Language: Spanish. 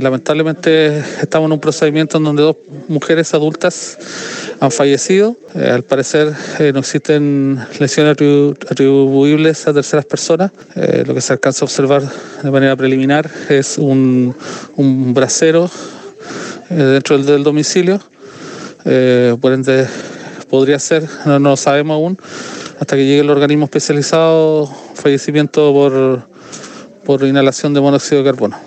Lamentablemente estamos en un procedimiento en donde dos mujeres adultas han fallecido. Eh, al parecer eh, no existen lesiones atribuibles a terceras personas. Eh, lo que se alcanza a observar de manera preliminar es un, un brasero eh, dentro del, del domicilio. Eh, por ende, podría ser, no, no lo sabemos aún, hasta que llegue el organismo especializado, fallecimiento por, por inhalación de monóxido de carbono.